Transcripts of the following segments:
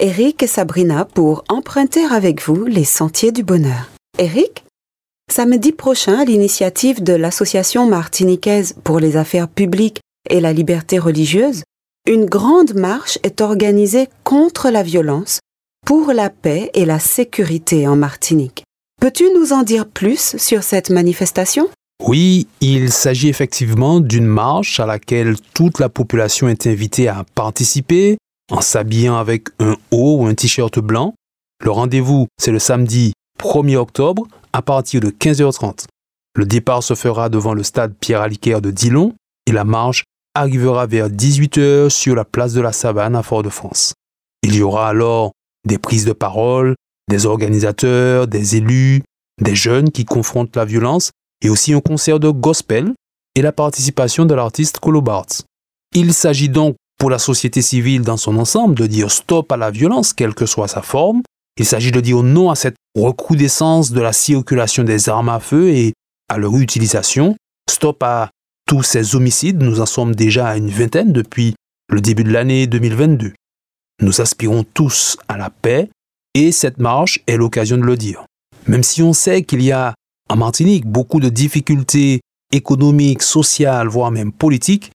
Eric et Sabrina pour emprunter avec vous les sentiers du bonheur. Eric, samedi prochain, à l'initiative de l'Association martiniquaise pour les affaires publiques et la liberté religieuse, une grande marche est organisée contre la violence pour la paix et la sécurité en Martinique. Peux-tu nous en dire plus sur cette manifestation? Oui, il s'agit effectivement d'une marche à laquelle toute la population est invitée à participer en s'habillant avec un haut ou un t-shirt blanc. Le rendez-vous, c'est le samedi 1er octobre à partir de 15h30. Le départ se fera devant le stade Pierre Aliquer de Dillon et la marche arrivera vers 18h sur la place de la Savane à Fort-de-France. Il y aura alors des prises de parole, des organisateurs, des élus, des jeunes qui confrontent la violence et aussi un concert de gospel et la participation de l'artiste Colo. Il s'agit donc pour la société civile dans son ensemble de dire stop à la violence, quelle que soit sa forme. Il s'agit de dire non à cette recrudescence de la circulation des armes à feu et à leur utilisation. Stop à tous ces homicides, nous en sommes déjà à une vingtaine depuis le début de l'année 2022. Nous aspirons tous à la paix et cette marche est l'occasion de le dire. Même si on sait qu'il y a en Martinique beaucoup de difficultés économiques, sociales, voire même politiques,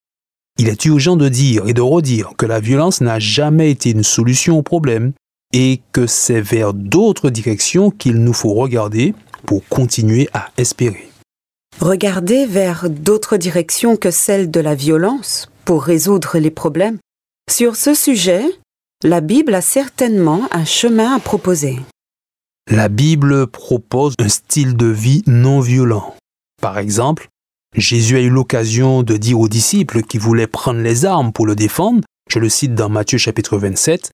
il est urgent de dire et de redire que la violence n'a jamais été une solution au problème et que c'est vers d'autres directions qu'il nous faut regarder pour continuer à espérer. Regarder vers d'autres directions que celles de la violence pour résoudre les problèmes. Sur ce sujet, la Bible a certainement un chemin à proposer. La Bible propose un style de vie non violent. Par exemple, Jésus a eu l'occasion de dire aux disciples qui voulaient prendre les armes pour le défendre, je le cite dans Matthieu chapitre 27,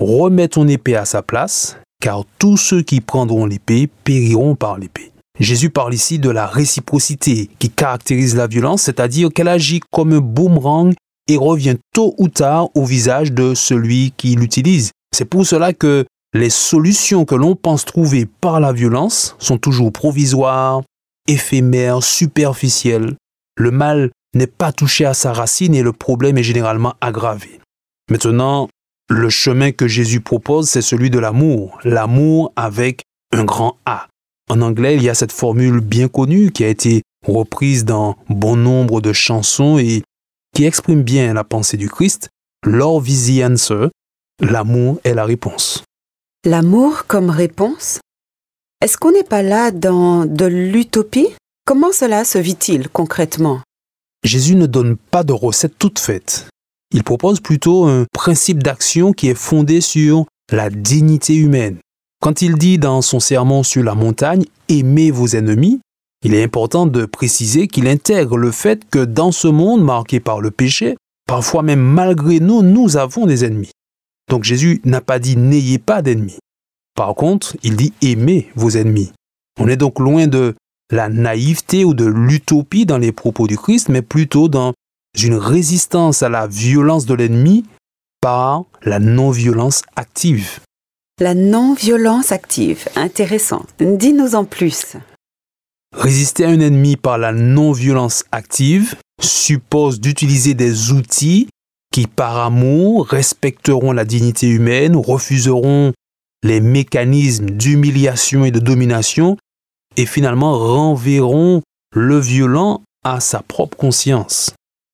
Remets ton épée à sa place, car tous ceux qui prendront l'épée périront par l'épée. Jésus parle ici de la réciprocité qui caractérise la violence, c'est-à-dire qu'elle agit comme un boomerang et revient tôt ou tard au visage de celui qui l'utilise. C'est pour cela que les solutions que l'on pense trouver par la violence sont toujours provisoires, éphémères, superficielles. Le mal n'est pas touché à sa racine et le problème est généralement aggravé. Maintenant, le chemin que Jésus propose, c'est celui de l'amour. L'amour avec un grand A. En anglais, il y a cette formule bien connue qui a été reprise dans bon nombre de chansons et qui exprime bien la pensée du Christ, Love l'amour est la réponse. L'amour comme réponse Est-ce qu'on n'est pas là dans de l'utopie? Comment cela se vit-il concrètement? Jésus ne donne pas de recette toute faite. Il propose plutôt un principe d'action qui est fondé sur la dignité humaine. Quand il dit dans son sermon sur la montagne Aimez vos ennemis, il est important de préciser qu'il intègre le fait que dans ce monde marqué par le péché, parfois même malgré nous, nous avons des ennemis. Donc Jésus n'a pas dit n'ayez pas d'ennemis. Par contre, il dit aimez vos ennemis. On est donc loin de la naïveté ou de l'utopie dans les propos du Christ, mais plutôt dans une résistance à la violence de l'ennemi par la non-violence active. La non-violence active, intéressant. Dis-nous en plus. Résister à un ennemi par la non-violence active suppose d'utiliser des outils qui, par amour, respecteront la dignité humaine, refuseront les mécanismes d'humiliation et de domination et finalement renverront le violent à sa propre conscience.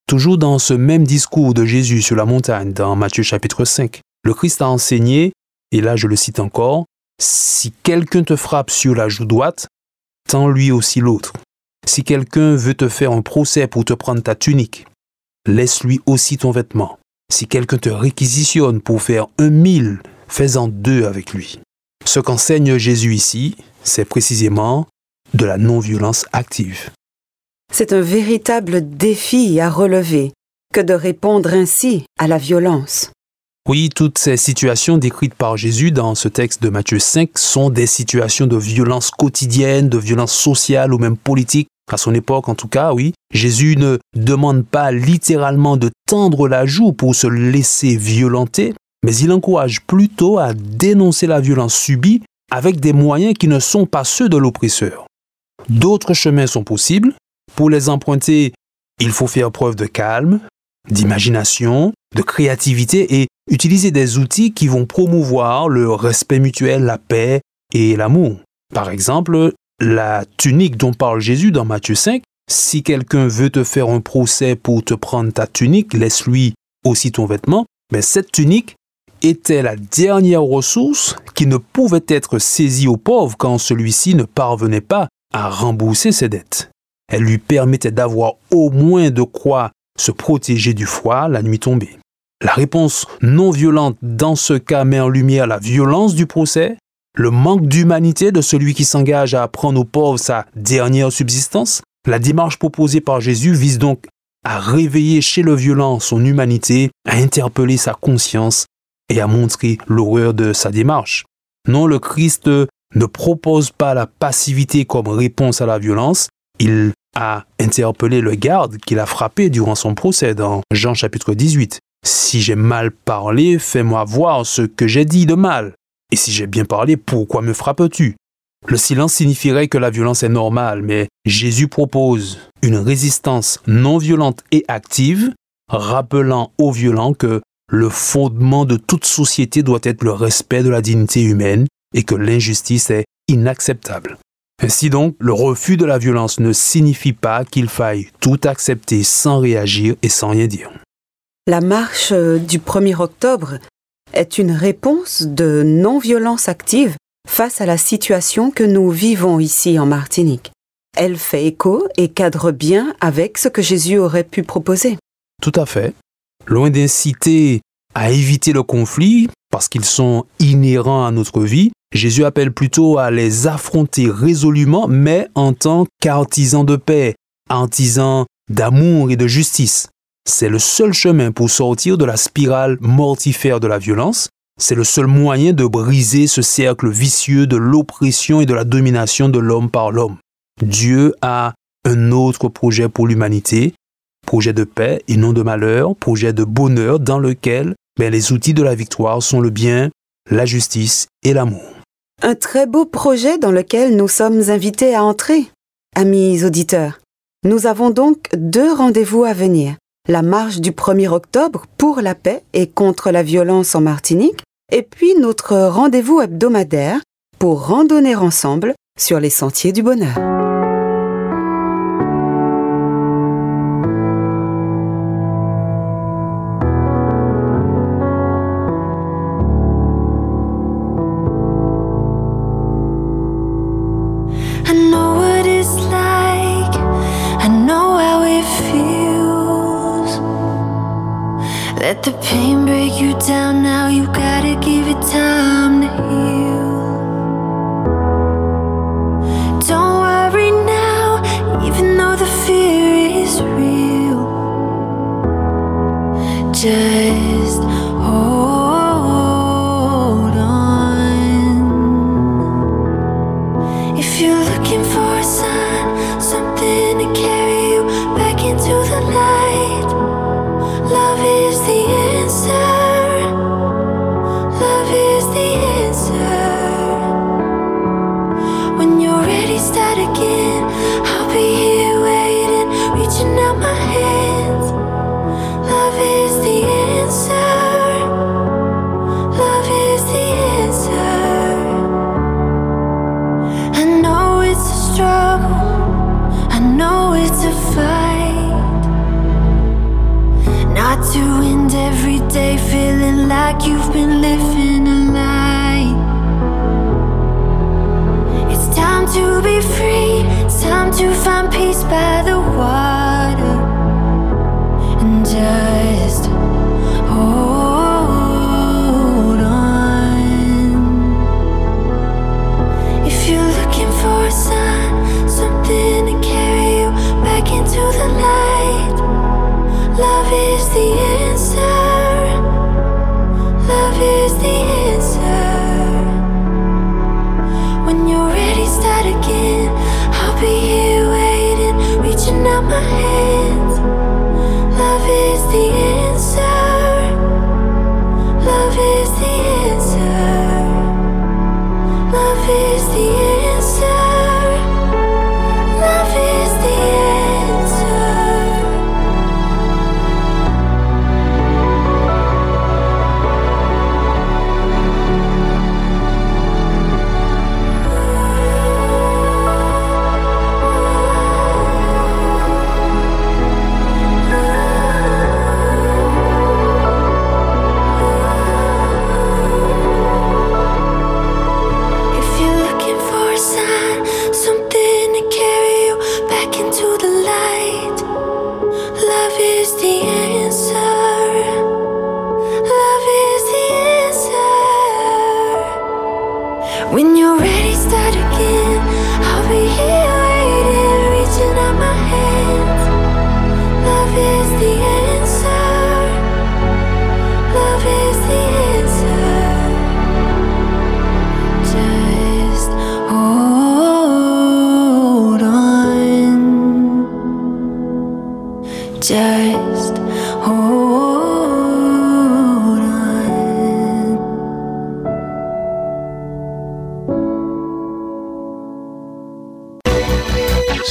Toujours dans ce même discours de Jésus sur la montagne, dans Matthieu chapitre 5, le Christ a enseigné, et là je le cite encore, Si quelqu'un te frappe sur la joue droite, tends lui aussi l'autre. Si quelqu'un veut te faire un procès pour te prendre ta tunique, laisse-lui aussi ton vêtement. Si quelqu'un te réquisitionne pour faire un mille, fais-en deux avec lui. Ce qu'enseigne Jésus ici, c'est précisément de la non-violence active. C'est un véritable défi à relever que de répondre ainsi à la violence. Oui, toutes ces situations décrites par Jésus dans ce texte de Matthieu 5 sont des situations de violence quotidienne, de violence sociale ou même politique. À son époque, en tout cas, oui. Jésus ne demande pas littéralement de tendre la joue pour se laisser violenter, mais il encourage plutôt à dénoncer la violence subie avec des moyens qui ne sont pas ceux de l'oppresseur. D'autres chemins sont possibles. Pour les emprunter, il faut faire preuve de calme, d'imagination, de créativité et utiliser des outils qui vont promouvoir le respect mutuel, la paix et l'amour. Par exemple, la tunique dont parle Jésus dans Matthieu 5, si quelqu'un veut te faire un procès pour te prendre ta tunique, laisse-lui aussi ton vêtement, mais cette tunique était la dernière ressource qui ne pouvait être saisie au pauvre quand celui-ci ne parvenait pas à rembourser ses dettes. Elle lui permettait d'avoir au moins de quoi se protéger du froid la nuit tombée. La réponse non violente dans ce cas met en lumière la violence du procès, le manque d'humanité de celui qui s'engage à apprendre aux pauvres sa dernière subsistance. La démarche proposée par Jésus vise donc à réveiller chez le violent son humanité, à interpeller sa conscience et à montrer l'horreur de sa démarche. Non, le Christ ne propose pas la passivité comme réponse à la violence, il a interpellé le garde qu'il a frappé durant son procès dans Jean chapitre 18. Si j'ai mal parlé, fais-moi voir ce que j'ai dit de mal. Et si j'ai bien parlé, pourquoi me frappes-tu? Le silence signifierait que la violence est normale, mais Jésus propose une résistance non violente et active, rappelant aux violents que le fondement de toute société doit être le respect de la dignité humaine et que l'injustice est inacceptable. Ainsi donc, le refus de la violence ne signifie pas qu'il faille tout accepter sans réagir et sans rien dire. La marche euh, du 1er octobre est une réponse de non-violence active face à la situation que nous vivons ici en Martinique. Elle fait écho et cadre bien avec ce que Jésus aurait pu proposer. Tout à fait. Loin d'inciter à éviter le conflit, parce qu'ils sont inhérents à notre vie, Jésus appelle plutôt à les affronter résolument, mais en tant qu'artisans de paix, artisans d'amour et de justice. C'est le seul chemin pour sortir de la spirale mortifère de la violence. C'est le seul moyen de briser ce cercle vicieux de l'oppression et de la domination de l'homme par l'homme. Dieu a un autre projet pour l'humanité, projet de paix et non de malheur, projet de bonheur dans lequel ben, les outils de la victoire sont le bien, la justice et l'amour. Un très beau projet dans lequel nous sommes invités à entrer. Amis auditeurs, nous avons donc deux rendez-vous à venir. La marche du 1er octobre pour la paix et contre la violence en Martinique, et puis notre rendez-vous hebdomadaire pour randonner ensemble sur les sentiers du bonheur. Love is the answer. Every day feeling like you've been living a lie. It's time to be free. Time to find peace by the water. And just out my hands. Love is the answer.